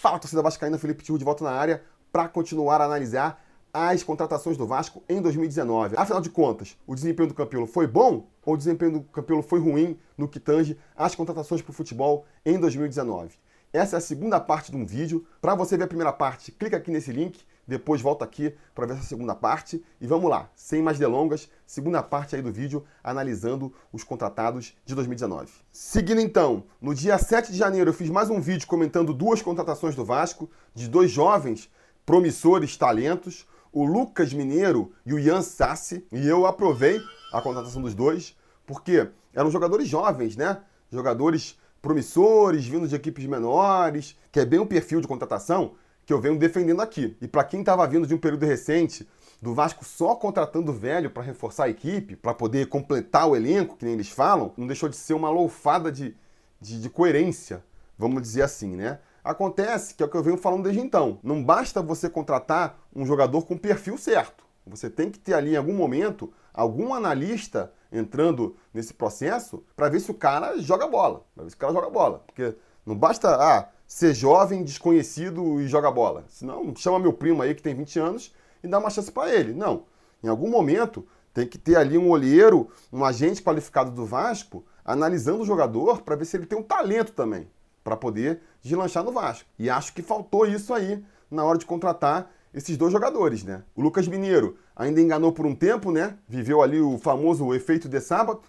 Fala, torcida vascaína, Felipe Tio de volta na área para continuar a analisar as contratações do Vasco em 2019. Afinal de contas, o desempenho do Campelo foi bom ou o desempenho do Campelo foi ruim no que tange as contratações para o futebol em 2019? Essa é a segunda parte de um vídeo. Para você ver a primeira parte, clica aqui nesse link, depois volta aqui para ver essa segunda parte. E vamos lá, sem mais delongas, segunda parte aí do vídeo analisando os contratados de 2019. Seguindo então, no dia 7 de janeiro eu fiz mais um vídeo comentando duas contratações do Vasco, de dois jovens promissores talentos, o Lucas Mineiro e o Ian Sassi, e eu aprovei a contratação dos dois, porque eram jogadores jovens, né? Jogadores promissores, vindo de equipes menores, que é bem um perfil de contratação que eu venho defendendo aqui. E para quem estava vindo de um período recente do Vasco só contratando velho para reforçar a equipe, para poder completar o elenco, que nem eles falam, não deixou de ser uma loufada de, de, de coerência, vamos dizer assim, né? Acontece que é o que eu venho falando desde então. Não basta você contratar um jogador com perfil certo. Você tem que ter ali em algum momento algum analista entrando nesse processo para ver se o cara joga bola. Para ver se o cara joga bola. Porque não basta ah, ser jovem, desconhecido e joga bola. Senão, chama meu primo aí que tem 20 anos e dá uma chance para ele. Não. Em algum momento tem que ter ali um olheiro, um agente qualificado do Vasco, analisando o jogador para ver se ele tem um talento também para poder deslanchar no Vasco. E acho que faltou isso aí na hora de contratar esses dois jogadores, né? O Lucas Mineiro ainda enganou por um tempo, né? Viveu ali o famoso efeito de sábado,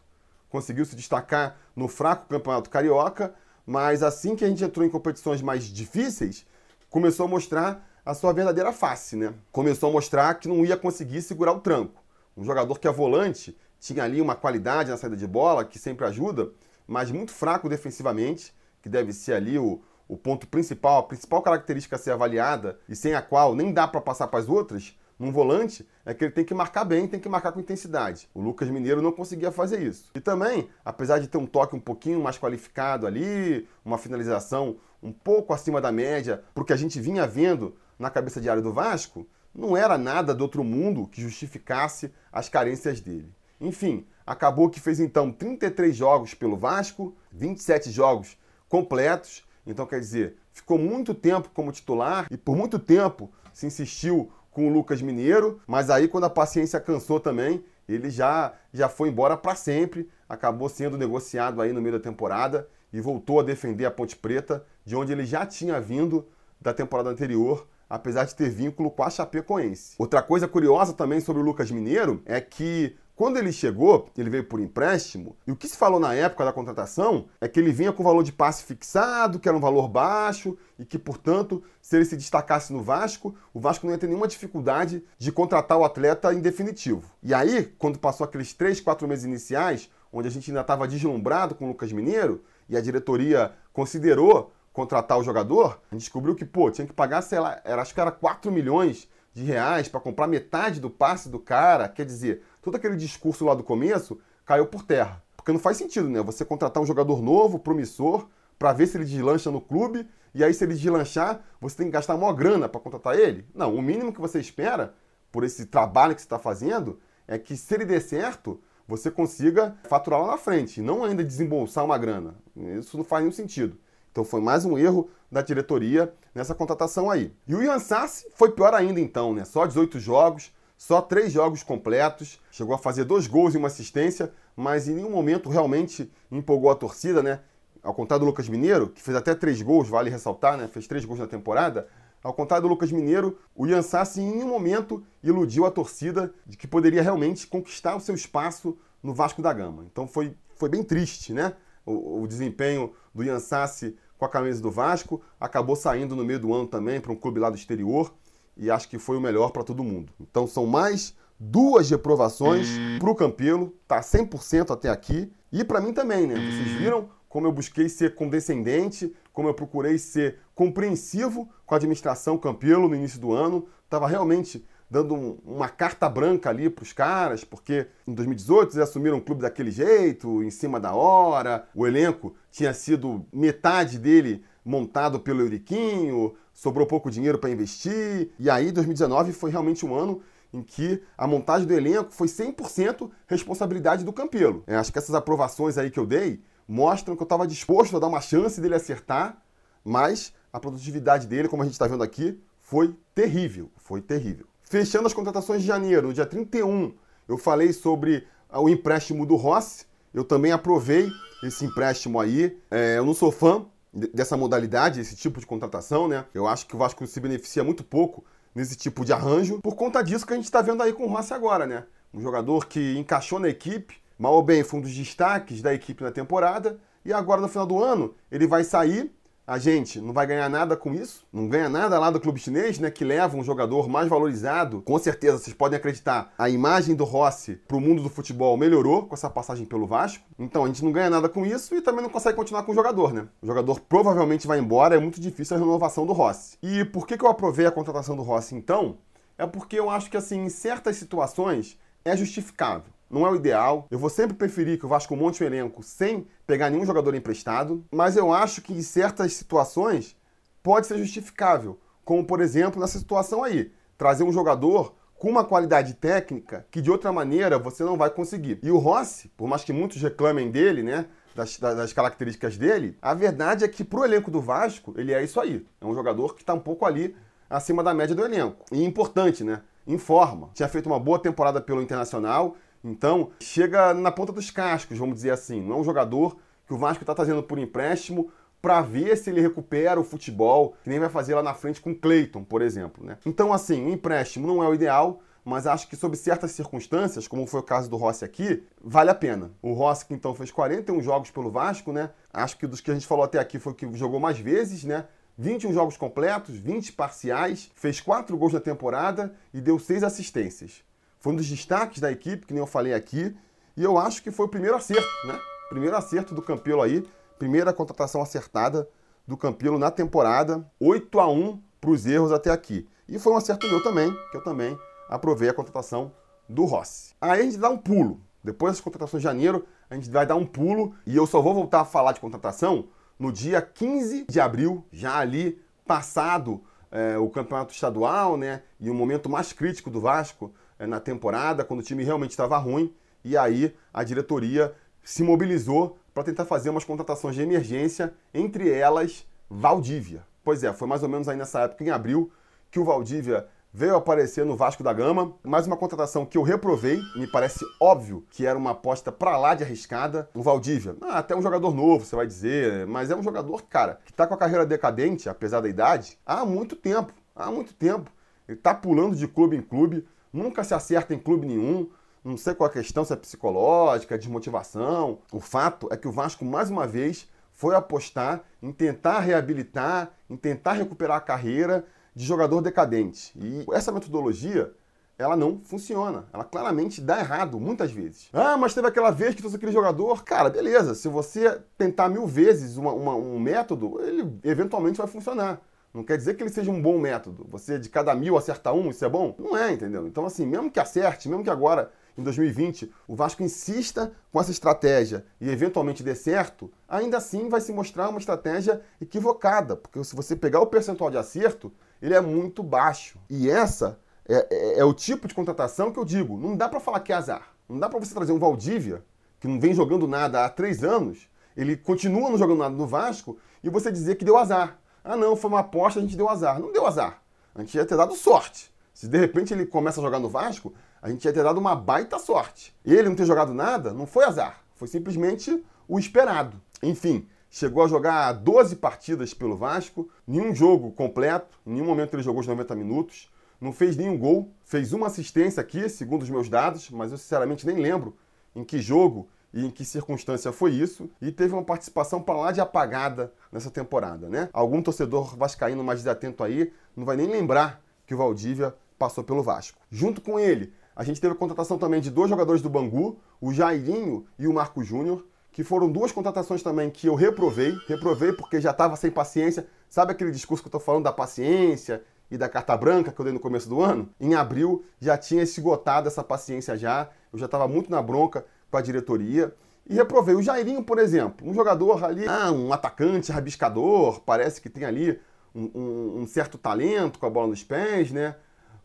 conseguiu se destacar no fraco campeonato carioca, mas assim que a gente entrou em competições mais difíceis, começou a mostrar a sua verdadeira face, né? Começou a mostrar que não ia conseguir segurar o tranco. Um jogador que é volante, tinha ali uma qualidade na saída de bola, que sempre ajuda, mas muito fraco defensivamente, que deve ser ali o, o ponto principal, a principal característica a ser avaliada e sem a qual nem dá para passar para as outras, num volante, é que ele tem que marcar bem, tem que marcar com intensidade. O Lucas Mineiro não conseguia fazer isso. E também, apesar de ter um toque um pouquinho mais qualificado ali, uma finalização um pouco acima da média, porque a gente vinha vendo na cabeça de área do Vasco, não era nada do outro mundo que justificasse as carências dele. Enfim, acabou que fez então 33 jogos pelo Vasco, 27 jogos completos. Então, quer dizer, ficou muito tempo como titular e por muito tempo se insistiu com o Lucas Mineiro, mas aí quando a paciência cansou também, ele já, já foi embora para sempre, acabou sendo negociado aí no meio da temporada e voltou a defender a Ponte Preta, de onde ele já tinha vindo da temporada anterior, apesar de ter vínculo com a Chapecoense. Outra coisa curiosa também sobre o Lucas Mineiro é que quando ele chegou, ele veio por empréstimo, e o que se falou na época da contratação é que ele vinha com valor de passe fixado, que era um valor baixo, e que, portanto, se ele se destacasse no Vasco, o Vasco não ia ter nenhuma dificuldade de contratar o atleta em definitivo. E aí, quando passou aqueles três, quatro meses iniciais, onde a gente ainda estava deslumbrado com o Lucas Mineiro, e a diretoria considerou contratar o jogador, a gente descobriu que, pô, tinha que pagar, sei lá, era, acho que era 4 milhões de reais para comprar metade do passe do cara. Quer dizer, todo aquele discurso lá do começo caiu por terra. Porque não faz sentido, né? Você contratar um jogador novo, promissor, para ver se ele deslancha no clube, e aí se ele deslanchar, você tem que gastar maior grana para contratar ele? Não, o mínimo que você espera por esse trabalho que você está fazendo é que se ele der certo, você consiga faturar lá na frente, não ainda desembolsar uma grana. Isso não faz nenhum sentido. Então foi mais um erro da diretoria nessa contratação aí. E o Ian Sassi foi pior ainda então, né? Só 18 jogos, só três jogos completos, chegou a fazer dois gols e uma assistência, mas em nenhum momento realmente empolgou a torcida, né? Ao contrário do Lucas Mineiro, que fez até três gols, vale ressaltar, né? Fez três gols na temporada. Ao contrário do Lucas Mineiro, o Ian Sassi em nenhum momento iludiu a torcida de que poderia realmente conquistar o seu espaço no Vasco da Gama. Então foi, foi bem triste, né? o, o desempenho do Ian Sassi com a camisa do Vasco, acabou saindo no meio do ano também para um clube lá do exterior e acho que foi o melhor para todo mundo. Então são mais duas reprovações para o Campelo, tá 100% até aqui. E para mim também, né? Vocês viram como eu busquei ser condescendente, como eu procurei ser compreensivo com a administração Campelo no início do ano, estava realmente dando um, uma carta branca ali para os caras, porque em 2018 eles assumiram o clube daquele jeito, em cima da hora, o elenco tinha sido metade dele montado pelo Euriquinho, sobrou pouco dinheiro para investir, e aí 2019 foi realmente um ano em que a montagem do elenco foi 100% responsabilidade do Campelo. É, acho que essas aprovações aí que eu dei mostram que eu estava disposto a dar uma chance dele acertar, Mas a produtividade dele, como a gente está vendo aqui, foi terrível. Foi terrível. Fechando as contratações de janeiro, no dia 31, eu falei sobre o empréstimo do Rossi. Eu também aprovei esse empréstimo aí. É, eu não sou fã dessa modalidade, esse tipo de contratação, né? Eu acho que o Vasco se beneficia muito pouco nesse tipo de arranjo, por conta disso que a gente está vendo aí com o Rossi agora, né? Um jogador que encaixou na equipe, mal ou bem foi um dos destaques da equipe na temporada, e agora no final do ano ele vai sair a gente não vai ganhar nada com isso, não ganha nada lá do clube chinês, né, que leva um jogador mais valorizado. Com certeza, vocês podem acreditar, a imagem do Rossi para o mundo do futebol melhorou com essa passagem pelo Vasco. Então a gente não ganha nada com isso e também não consegue continuar com o jogador, né? O jogador provavelmente vai embora, é muito difícil a renovação do Rossi. E por que, que eu aprovei a contratação do Rossi então? É porque eu acho que assim, em certas situações é justificável não é o ideal. Eu vou sempre preferir que o Vasco monte um elenco sem pegar nenhum jogador emprestado, mas eu acho que em certas situações pode ser justificável, como por exemplo nessa situação aí, trazer um jogador com uma qualidade técnica que de outra maneira você não vai conseguir. E o Rossi, por mais que muitos reclamem dele, né, das, das, características dele, a verdade é que pro elenco do Vasco, ele é isso aí. É um jogador que está um pouco ali acima da média do elenco. E importante, né? Em forma. Tinha feito uma boa temporada pelo Internacional, então, chega na ponta dos cascos, vamos dizer assim. Não é um jogador que o Vasco está trazendo por empréstimo para ver se ele recupera o futebol, que nem vai fazer lá na frente com o Cleiton, por exemplo. Né? Então, assim, o empréstimo não é o ideal, mas acho que sob certas circunstâncias, como foi o caso do Rossi aqui, vale a pena. O Rossi, que então fez 41 jogos pelo Vasco, né? Acho que dos que a gente falou até aqui foi o que jogou mais vezes, né? 21 jogos completos, 20 parciais, fez 4 gols na temporada e deu 6 assistências. Foi um dos destaques da equipe, que nem eu falei aqui. E eu acho que foi o primeiro acerto, né? Primeiro acerto do Campelo aí. Primeira contratação acertada do Campelo na temporada. 8 a 1 para os erros até aqui. E foi um acerto meu também, que eu também aprovei a contratação do Rossi. Aí a gente dá um pulo. Depois das contratações de janeiro, a gente vai dar um pulo. E eu só vou voltar a falar de contratação no dia 15 de abril, já ali passado é, o campeonato estadual, né? E o momento mais crítico do Vasco na temporada, quando o time realmente estava ruim, e aí a diretoria se mobilizou para tentar fazer umas contratações de emergência, entre elas Valdívia. Pois é, foi mais ou menos aí nessa época, em abril, que o Valdívia veio aparecer no Vasco da Gama. Mais uma contratação que eu reprovei, me parece óbvio que era uma aposta para lá de arriscada. O Valdívia, ah, até um jogador novo, você vai dizer, mas é um jogador, cara, que está com a carreira decadente, apesar da idade, há muito tempo. Há muito tempo. Ele está pulando de clube em clube nunca se acerta em clube nenhum. Não sei qual a questão, se é psicológica, desmotivação. O fato é que o Vasco, mais uma vez, foi apostar em tentar reabilitar, em tentar recuperar a carreira de jogador decadente. E essa metodologia, ela não funciona. Ela claramente dá errado, muitas vezes. Ah, mas teve aquela vez que trouxe aquele jogador. Cara, beleza. Se você tentar mil vezes uma, uma, um método, ele eventualmente vai funcionar. Não quer dizer que ele seja um bom método. Você de cada mil acertar um, isso é bom? Não é, entendeu? Então, assim, mesmo que acerte, mesmo que agora, em 2020, o Vasco insista com essa estratégia e eventualmente dê certo, ainda assim vai se mostrar uma estratégia equivocada. Porque se você pegar o percentual de acerto, ele é muito baixo. E essa é, é, é o tipo de contratação que eu digo. Não dá para falar que é azar. Não dá para você trazer um Valdívia, que não vem jogando nada há três anos, ele continua não jogando nada no Vasco, e você dizer que deu azar. Ah, não, foi uma aposta, a gente deu azar. Não deu azar. A gente ia ter dado sorte. Se de repente ele começa a jogar no Vasco, a gente ia ter dado uma baita sorte. Ele não ter jogado nada não foi azar. Foi simplesmente o esperado. Enfim, chegou a jogar 12 partidas pelo Vasco, nenhum jogo completo, em nenhum momento ele jogou os 90 minutos, não fez nenhum gol, fez uma assistência aqui, segundo os meus dados, mas eu sinceramente nem lembro em que jogo e em que circunstância foi isso, e teve uma participação para lá de apagada nessa temporada, né? Algum torcedor vascaíno mais desatento aí não vai nem lembrar que o Valdívia passou pelo Vasco. Junto com ele, a gente teve a contratação também de dois jogadores do Bangu, o Jairinho e o Marco Júnior, que foram duas contratações também que eu reprovei. Reprovei porque já estava sem paciência. Sabe aquele discurso que eu estou falando da paciência e da carta branca que eu dei no começo do ano? Em abril já tinha esgotado essa paciência já. Eu já estava muito na bronca com a diretoria. E reprovei o Jairinho, por exemplo, um jogador ali, ah, um atacante rabiscador, parece que tem ali um, um, um certo talento com a bola nos pés, né?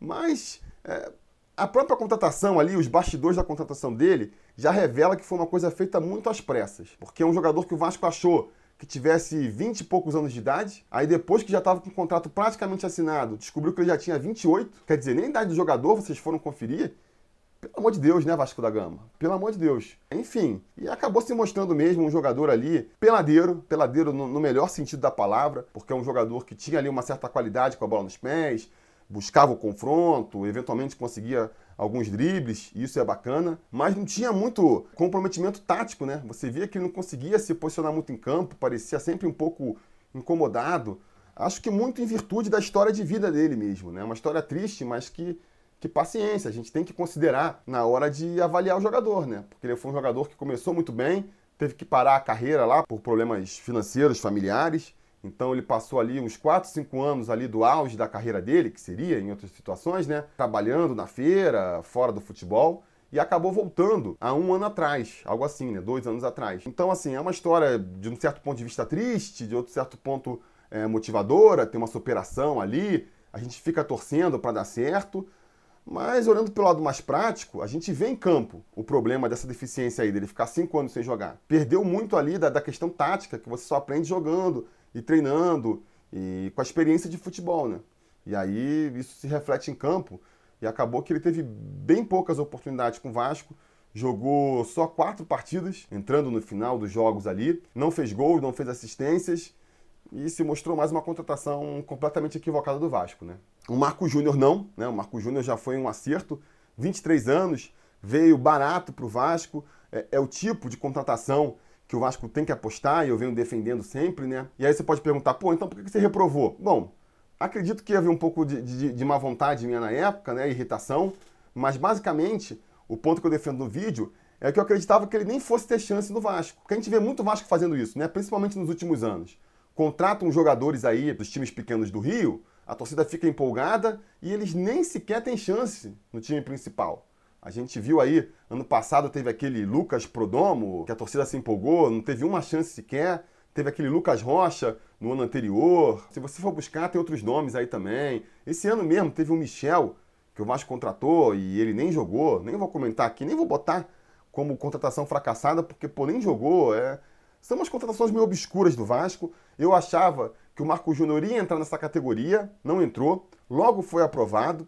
Mas é, a própria contratação ali, os bastidores da contratação dele, já revela que foi uma coisa feita muito às pressas. Porque é um jogador que o Vasco achou que tivesse 20 e poucos anos de idade. Aí depois que já estava com o contrato praticamente assinado, descobriu que ele já tinha 28. Quer dizer, nem a idade do jogador vocês foram conferir. Pelo amor de Deus, né, Vasco da Gama? Pelo amor de Deus. Enfim, e acabou se mostrando mesmo um jogador ali peladeiro, peladeiro no, no melhor sentido da palavra, porque é um jogador que tinha ali uma certa qualidade com a bola nos pés, buscava o confronto, eventualmente conseguia alguns dribles, e isso é bacana, mas não tinha muito comprometimento tático, né? Você via que ele não conseguia se posicionar muito em campo, parecia sempre um pouco incomodado. Acho que muito em virtude da história de vida dele mesmo, né? Uma história triste, mas que que paciência, a gente tem que considerar na hora de avaliar o jogador, né? Porque ele foi um jogador que começou muito bem, teve que parar a carreira lá por problemas financeiros, familiares. Então ele passou ali uns 4, 5 anos ali do auge da carreira dele, que seria em outras situações, né? Trabalhando na feira, fora do futebol, e acabou voltando há um ano atrás, algo assim, né? Dois anos atrás. Então, assim, é uma história de um certo ponto de vista triste, de outro certo ponto é, motivadora, tem uma superação ali, a gente fica torcendo para dar certo, mas olhando pelo lado mais prático, a gente vê em campo o problema dessa deficiência aí, dele ficar cinco anos sem jogar. Perdeu muito ali da, da questão tática, que você só aprende jogando e treinando e com a experiência de futebol, né? E aí isso se reflete em campo e acabou que ele teve bem poucas oportunidades com o Vasco, jogou só quatro partidas, entrando no final dos jogos ali, não fez gols, não fez assistências e se mostrou mais uma contratação completamente equivocada do Vasco, né? O Marco Júnior não, né? O Marco Júnior já foi um acerto, 23 anos, veio barato para o Vasco, é, é, o tipo de contratação que o Vasco tem que apostar e eu venho defendendo sempre, né? E aí você pode perguntar, pô, então por que você reprovou? Bom, acredito que havia um pouco de, de, de má vontade minha na época, né? Irritação, mas basicamente o ponto que eu defendo no vídeo é que eu acreditava que ele nem fosse ter chance no Vasco. Porque a gente vê muito Vasco fazendo isso, né? Principalmente nos últimos anos contratam jogadores aí dos times pequenos do Rio, a torcida fica empolgada e eles nem sequer têm chance no time principal. A gente viu aí, ano passado teve aquele Lucas Prodomo, que a torcida se empolgou, não teve uma chance sequer. Teve aquele Lucas Rocha no ano anterior. Se você for buscar, tem outros nomes aí também. Esse ano mesmo teve o Michel, que o Vasco contratou e ele nem jogou. Nem vou comentar aqui, nem vou botar como contratação fracassada, porque pô, nem jogou. É, são umas contratações meio obscuras do Vasco. Eu achava que o Marco Júnior ia entrar nessa categoria, não entrou, logo foi aprovado,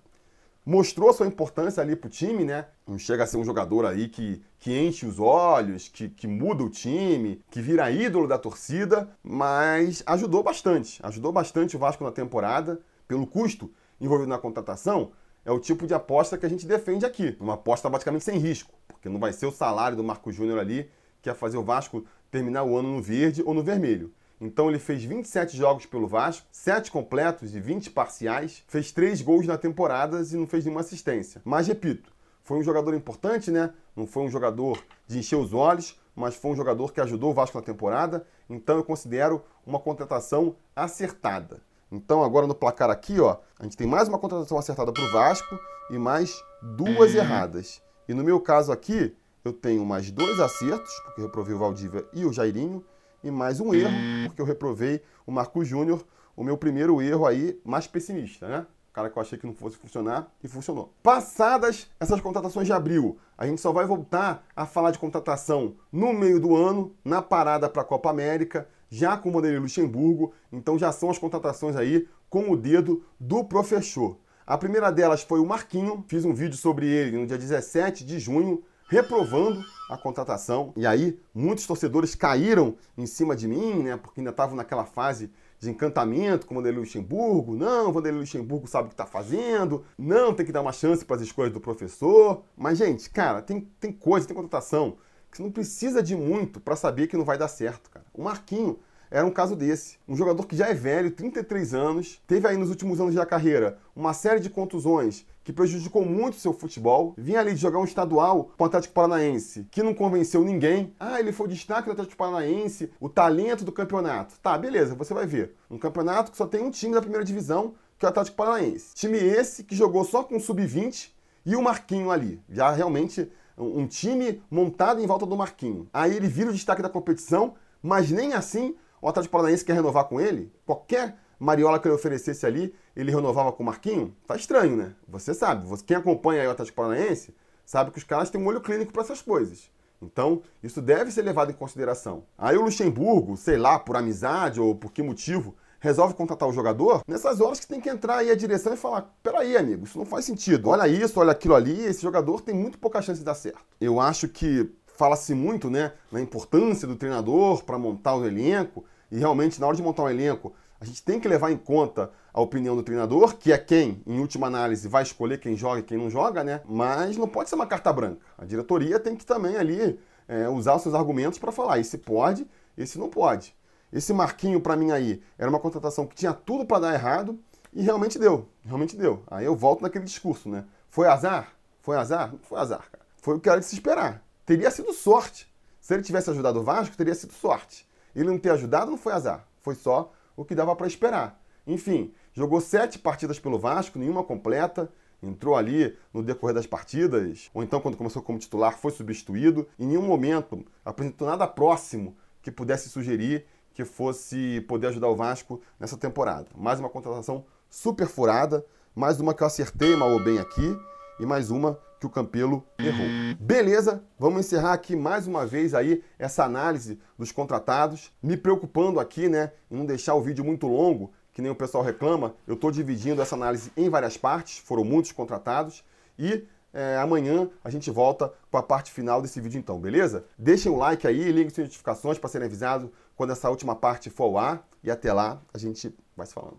mostrou sua importância ali pro time, né? Não chega a ser um jogador aí que, que enche os olhos, que, que muda o time, que vira ídolo da torcida, mas ajudou bastante. Ajudou bastante o Vasco na temporada, pelo custo envolvido na contratação. É o tipo de aposta que a gente defende aqui. Uma aposta basicamente sem risco, porque não vai ser o salário do Marco Júnior ali que ia fazer o Vasco terminar o ano no verde ou no vermelho. Então ele fez 27 jogos pelo Vasco, 7 completos e 20 parciais, fez 3 gols na temporada e não fez nenhuma assistência. Mas repito, foi um jogador importante, né? Não foi um jogador de encher os olhos, mas foi um jogador que ajudou o Vasco na temporada, então eu considero uma contratação acertada. Então agora no placar aqui, ó, a gente tem mais uma contratação acertada para o Vasco e mais duas erradas. E no meu caso aqui, eu tenho mais dois acertos, porque eu reprovei o Valdívia e o Jairinho, e mais um erro, porque eu reprovei o Marco Júnior, o meu primeiro erro aí mais pessimista, né? O cara que eu achei que não fosse funcionar e funcionou. Passadas essas contratações de abril, a gente só vai voltar a falar de contratação no meio do ano, na parada para a Copa América, já com o Vanderlei Luxemburgo, então já são as contratações aí com o dedo do professor. A primeira delas foi o Marquinho, fiz um vídeo sobre ele no dia 17 de junho, reprovando a contratação. E aí, muitos torcedores caíram em cima de mim, né? Porque ainda estavam naquela fase de encantamento com o Vanderlei Luxemburgo. Não, o Vanderlei Luxemburgo sabe o que está fazendo. Não, tem que dar uma chance para as escolhas do professor. Mas, gente, cara, tem, tem coisa, tem contratação que você não precisa de muito para saber que não vai dar certo, cara. O Marquinho era um caso desse. Um jogador que já é velho, 33 anos, teve aí nos últimos anos da carreira uma série de contusões que prejudicou muito seu futebol. Vinha ali de jogar um estadual com o Atlético Paranaense, que não convenceu ninguém. Ah, ele foi o destaque do Atlético Paranaense, o talento do campeonato. Tá, beleza, você vai ver. Um campeonato que só tem um time da primeira divisão, que é o Atlético Paranaense. Time esse que jogou só com o sub-20 e o Marquinho ali. Já realmente um time montado em volta do Marquinho. Aí ele vira o destaque da competição, mas nem assim o Atlético Paranaense quer renovar com ele? Qualquer Mariola que ele oferecesse ali, ele renovava com o Marquinho? Tá estranho, né? Você sabe. Quem acompanha o Atlético Paranaense sabe que os caras têm um olho clínico para essas coisas. Então, isso deve ser levado em consideração. Aí o Luxemburgo, sei lá, por amizade ou por que motivo, resolve contratar o jogador, nessas horas que tem que entrar aí a direção e falar: peraí, amigo, isso não faz sentido. Olha isso, olha aquilo ali, esse jogador tem muito pouca chance de dar certo. Eu acho que fala-se muito né, na importância do treinador para montar o elenco, e realmente, na hora de montar um elenco, a gente tem que levar em conta a opinião do treinador, que é quem, em última análise, vai escolher quem joga e quem não joga, né? Mas não pode ser uma carta branca. A diretoria tem que também ali é, usar os seus argumentos para falar: esse pode, esse não pode. Esse Marquinho, para mim, aí, era uma contratação que tinha tudo para dar errado e realmente deu. Realmente deu. Aí eu volto naquele discurso, né? Foi azar? Foi azar? Não foi azar, cara. Foi o que era de se esperar. Teria sido sorte. Se ele tivesse ajudado o Vasco, teria sido sorte. Ele não ter ajudado não foi azar. Foi só o que dava para esperar. Enfim, jogou sete partidas pelo Vasco, nenhuma completa. Entrou ali no decorrer das partidas, ou então quando começou como titular foi substituído. Em nenhum momento apresentou nada próximo que pudesse sugerir que fosse poder ajudar o Vasco nessa temporada. Mais uma contratação super furada, mais uma que eu acertei mal ou bem aqui, e mais uma que o Campelo errou. Beleza, vamos encerrar aqui mais uma vez aí essa análise dos contratados, me preocupando aqui, né, em não deixar o vídeo muito longo, que nem o pessoal reclama, eu estou dividindo essa análise em várias partes, foram muitos contratados, e é, amanhã a gente volta com a parte final desse vídeo então, beleza? Deixem um like aí, liguem suas notificações para serem avisados quando essa última parte for ao ar. E até lá a gente vai se falando.